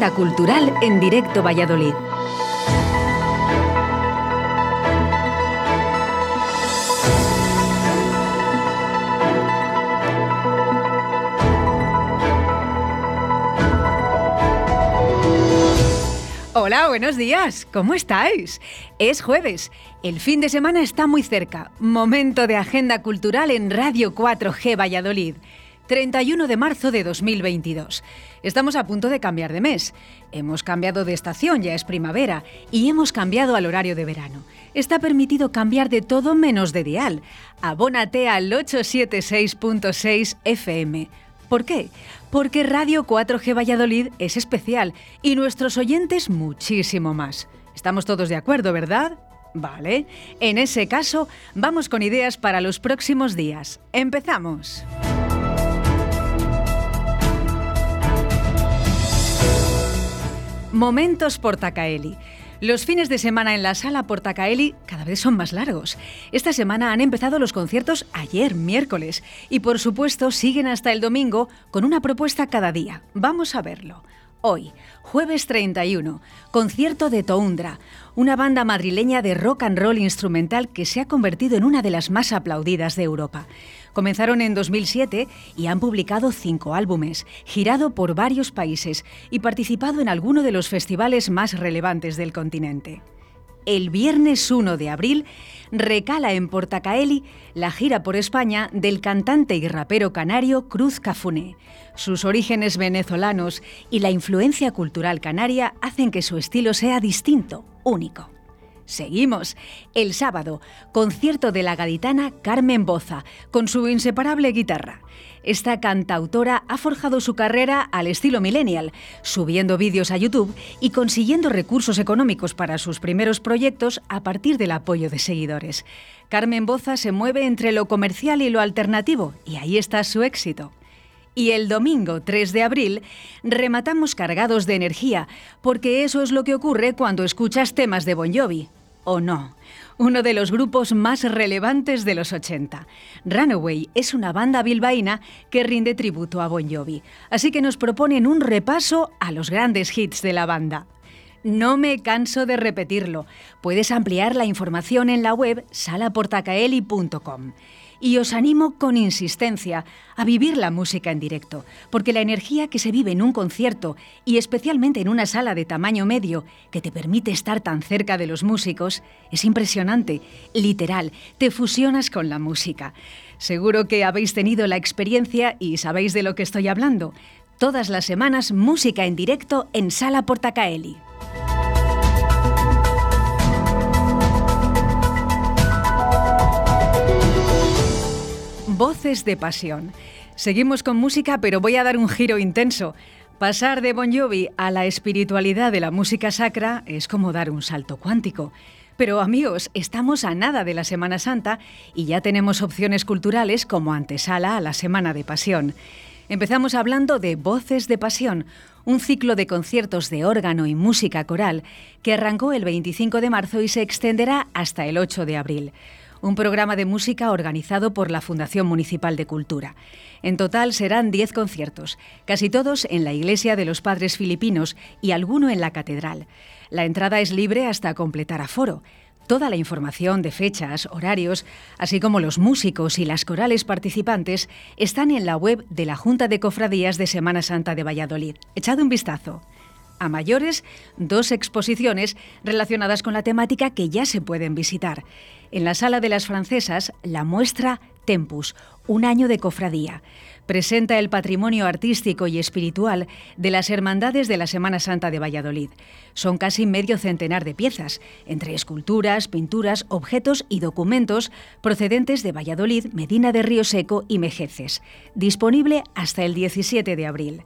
Agenda Cultural en Directo Valladolid. Hola, buenos días. ¿Cómo estáis? Es jueves. El fin de semana está muy cerca. Momento de agenda cultural en Radio 4G Valladolid. 31 de marzo de 2022. Estamos a punto de cambiar de mes. Hemos cambiado de estación, ya es primavera, y hemos cambiado al horario de verano. Está permitido cambiar de todo menos de dial. Abónate al 876.6 FM. ¿Por qué? Porque Radio 4G Valladolid es especial y nuestros oyentes muchísimo más. Estamos todos de acuerdo, ¿verdad? Vale. En ese caso, vamos con ideas para los próximos días. Empezamos. Momentos Portacaeli. Los fines de semana en la sala Portacaeli cada vez son más largos. Esta semana han empezado los conciertos ayer, miércoles, y por supuesto siguen hasta el domingo con una propuesta cada día. Vamos a verlo. Hoy, jueves 31, concierto de Toundra, una banda madrileña de rock and roll instrumental que se ha convertido en una de las más aplaudidas de Europa. Comenzaron en 2007 y han publicado cinco álbumes, girado por varios países y participado en alguno de los festivales más relevantes del continente. El viernes 1 de abril recala en Portacaeli la gira por España del cantante y rapero canario Cruz Cafuné. Sus orígenes venezolanos y la influencia cultural canaria hacen que su estilo sea distinto, único. Seguimos. El sábado, concierto de la gaditana Carmen Boza, con su inseparable guitarra. Esta cantautora ha forjado su carrera al estilo millennial, subiendo vídeos a YouTube y consiguiendo recursos económicos para sus primeros proyectos a partir del apoyo de seguidores. Carmen Boza se mueve entre lo comercial y lo alternativo, y ahí está su éxito. Y el domingo 3 de abril rematamos cargados de energía, porque eso es lo que ocurre cuando escuchas temas de Bon Jovi o no. Uno de los grupos más relevantes de los 80. Runaway es una banda bilbaína que rinde tributo a Bon Jovi, así que nos proponen un repaso a los grandes hits de la banda. No me canso de repetirlo. Puedes ampliar la información en la web salaportacaeli.com y os animo con insistencia a vivir la música en directo, porque la energía que se vive en un concierto y especialmente en una sala de tamaño medio que te permite estar tan cerca de los músicos es impresionante, literal, te fusionas con la música. Seguro que habéis tenido la experiencia y sabéis de lo que estoy hablando. Todas las semanas música en directo en Sala Portacaeli. Voces de Pasión. Seguimos con música, pero voy a dar un giro intenso. Pasar de Bon Jovi a la espiritualidad de la música sacra es como dar un salto cuántico. Pero amigos, estamos a nada de la Semana Santa y ya tenemos opciones culturales como antesala a la Semana de Pasión. Empezamos hablando de Voces de Pasión, un ciclo de conciertos de órgano y música coral que arrancó el 25 de marzo y se extenderá hasta el 8 de abril un programa de música organizado por la Fundación Municipal de Cultura. En total serán 10 conciertos, casi todos en la Iglesia de los Padres Filipinos y alguno en la Catedral. La entrada es libre hasta completar aforo. Toda la información de fechas, horarios, así como los músicos y las corales participantes, están en la web de la Junta de Cofradías de Semana Santa de Valladolid. Echad un vistazo a mayores, dos exposiciones relacionadas con la temática que ya se pueden visitar. En la Sala de las Francesas, la muestra Tempus, un año de cofradía. Presenta el patrimonio artístico y espiritual de las Hermandades de la Semana Santa de Valladolid. Son casi medio centenar de piezas, entre esculturas, pinturas, objetos y documentos procedentes de Valladolid, Medina de Río Seco y Mejeces. Disponible hasta el 17 de abril.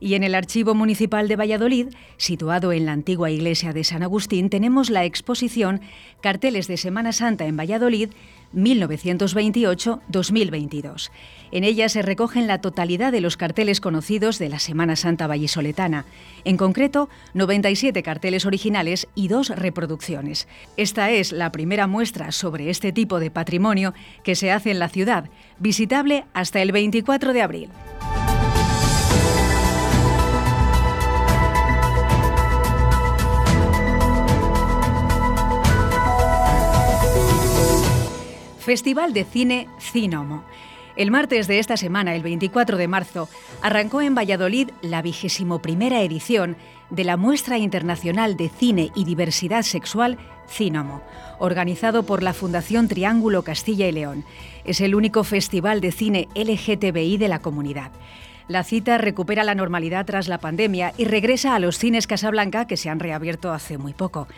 Y en el Archivo Municipal de Valladolid, situado en la antigua iglesia de San Agustín, tenemos la exposición Carteles de Semana Santa en Valladolid 1928-2022. En ella se recogen la totalidad de los carteles conocidos de la Semana Santa vallisoletana, en concreto 97 carteles originales y dos reproducciones. Esta es la primera muestra sobre este tipo de patrimonio que se hace en la ciudad, visitable hasta el 24 de abril. Festival de Cine Cinomo. El martes de esta semana, el 24 de marzo, arrancó en Valladolid la vigésimo primera edición de la Muestra Internacional de Cine y Diversidad Sexual Cinomo, organizado por la Fundación Triángulo Castilla y León. Es el único festival de cine LGTBI de la comunidad. La cita recupera la normalidad tras la pandemia y regresa a los cines Casablanca que se han reabierto hace muy poco.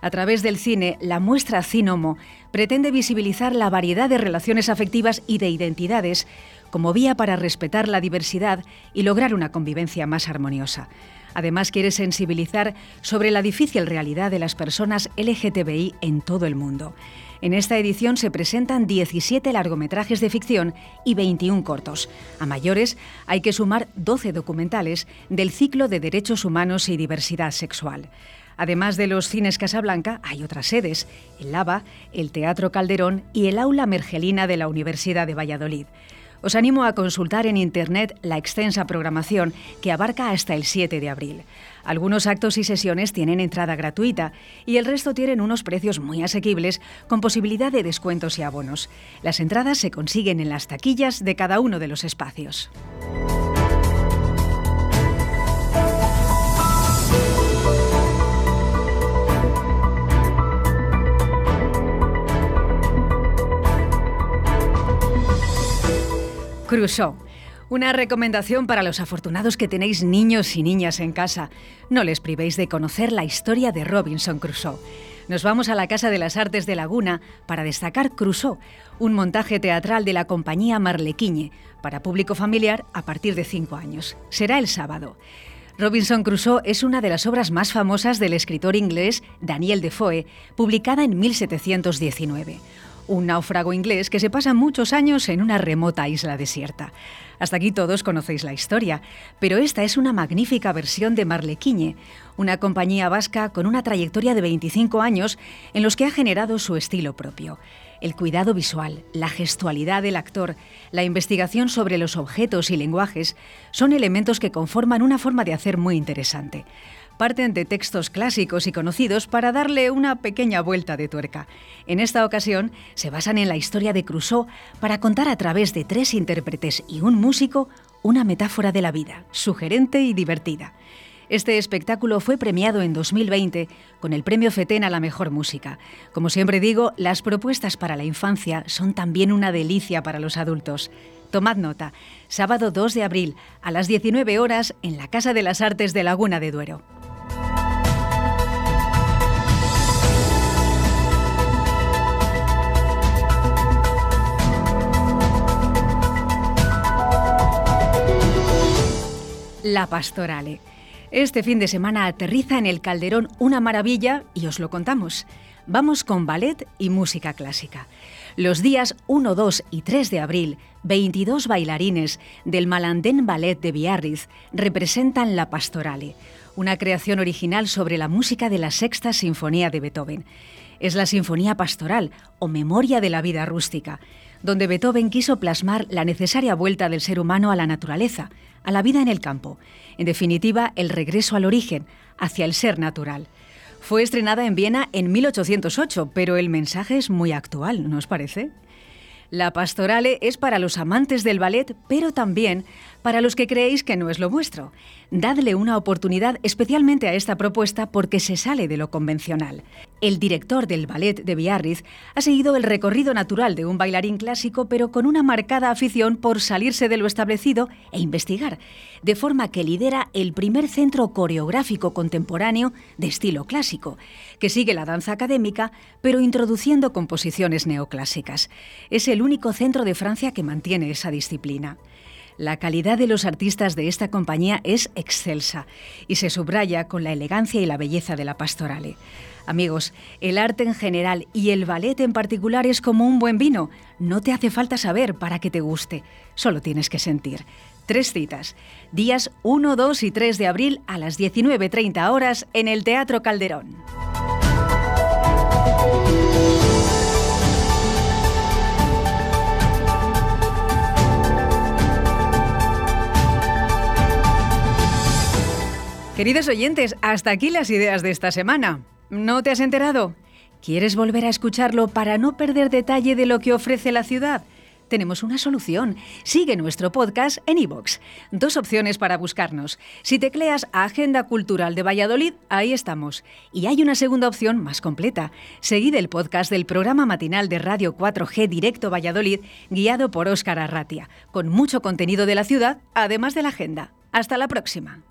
A través del cine, la muestra Cinomo pretende visibilizar la variedad de relaciones afectivas y de identidades como vía para respetar la diversidad y lograr una convivencia más armoniosa. Además, quiere sensibilizar sobre la difícil realidad de las personas LGTBI en todo el mundo. En esta edición se presentan 17 largometrajes de ficción y 21 cortos. A mayores hay que sumar 12 documentales del ciclo de derechos humanos y diversidad sexual. Además de los cines Casablanca, hay otras sedes, el Lava, el Teatro Calderón y el Aula Mergelina de la Universidad de Valladolid. Os animo a consultar en Internet la extensa programación que abarca hasta el 7 de abril. Algunos actos y sesiones tienen entrada gratuita y el resto tienen unos precios muy asequibles con posibilidad de descuentos y abonos. Las entradas se consiguen en las taquillas de cada uno de los espacios. Crusoe. Una recomendación para los afortunados que tenéis niños y niñas en casa. No les privéis de conocer la historia de Robinson Crusoe. Nos vamos a la Casa de las Artes de Laguna para destacar Crusoe, un montaje teatral de la compañía Marlequiñe, para público familiar a partir de 5 años. Será el sábado. Robinson Crusoe es una de las obras más famosas del escritor inglés Daniel Defoe, publicada en 1719 un náufrago inglés que se pasa muchos años en una remota isla desierta. Hasta aquí todos conocéis la historia, pero esta es una magnífica versión de Marlequiñe, una compañía vasca con una trayectoria de 25 años en los que ha generado su estilo propio. El cuidado visual, la gestualidad del actor, la investigación sobre los objetos y lenguajes son elementos que conforman una forma de hacer muy interesante parten de textos clásicos y conocidos para darle una pequeña vuelta de tuerca. En esta ocasión se basan en la historia de Crusoe para contar a través de tres intérpretes y un músico una metáfora de la vida, sugerente y divertida. Este espectáculo fue premiado en 2020 con el Premio FETEN a la Mejor Música. Como siempre digo, las propuestas para la infancia son también una delicia para los adultos. Tomad nota, sábado 2 de abril a las 19 horas en la Casa de las Artes de Laguna de Duero. La Pastorale. Este fin de semana aterriza en el Calderón una maravilla y os lo contamos. Vamos con ballet y música clásica. Los días 1, 2 y 3 de abril, 22 bailarines del Malandén Ballet de Biarritz representan La Pastorale, una creación original sobre la música de la Sexta Sinfonía de Beethoven. Es la Sinfonía Pastoral o Memoria de la Vida Rústica, donde Beethoven quiso plasmar la necesaria vuelta del ser humano a la naturaleza, a la vida en el campo, en definitiva, el regreso al origen, hacia el ser natural. Fue estrenada en Viena en 1808, pero el mensaje es muy actual, ¿no os parece? La pastorale es para los amantes del ballet, pero también para los que creéis que no es lo vuestro. Dadle una oportunidad especialmente a esta propuesta porque se sale de lo convencional. El director del ballet de Biarritz ha seguido el recorrido natural de un bailarín clásico, pero con una marcada afición por salirse de lo establecido e investigar, de forma que lidera el primer centro coreográfico contemporáneo de estilo clásico, que sigue la danza académica, pero introduciendo composiciones neoclásicas. Es el único centro de Francia que mantiene esa disciplina. La calidad de los artistas de esta compañía es excelsa y se subraya con la elegancia y la belleza de la pastorale. Amigos, el arte en general y el ballet en particular es como un buen vino. No te hace falta saber para que te guste, solo tienes que sentir. Tres citas, días 1, 2 y 3 de abril a las 19.30 horas en el Teatro Calderón. Queridos oyentes, hasta aquí las ideas de esta semana. ¿No te has enterado? ¿Quieres volver a escucharlo para no perder detalle de lo que ofrece la ciudad? tenemos una solución. Sigue nuestro podcast en iVoox. Dos opciones para buscarnos. Si tecleas Agenda Cultural de Valladolid, ahí estamos. Y hay una segunda opción más completa. Seguid el podcast del programa matinal de Radio 4G Directo Valladolid, guiado por Óscar Arratia, con mucho contenido de la ciudad, además de la agenda. Hasta la próxima.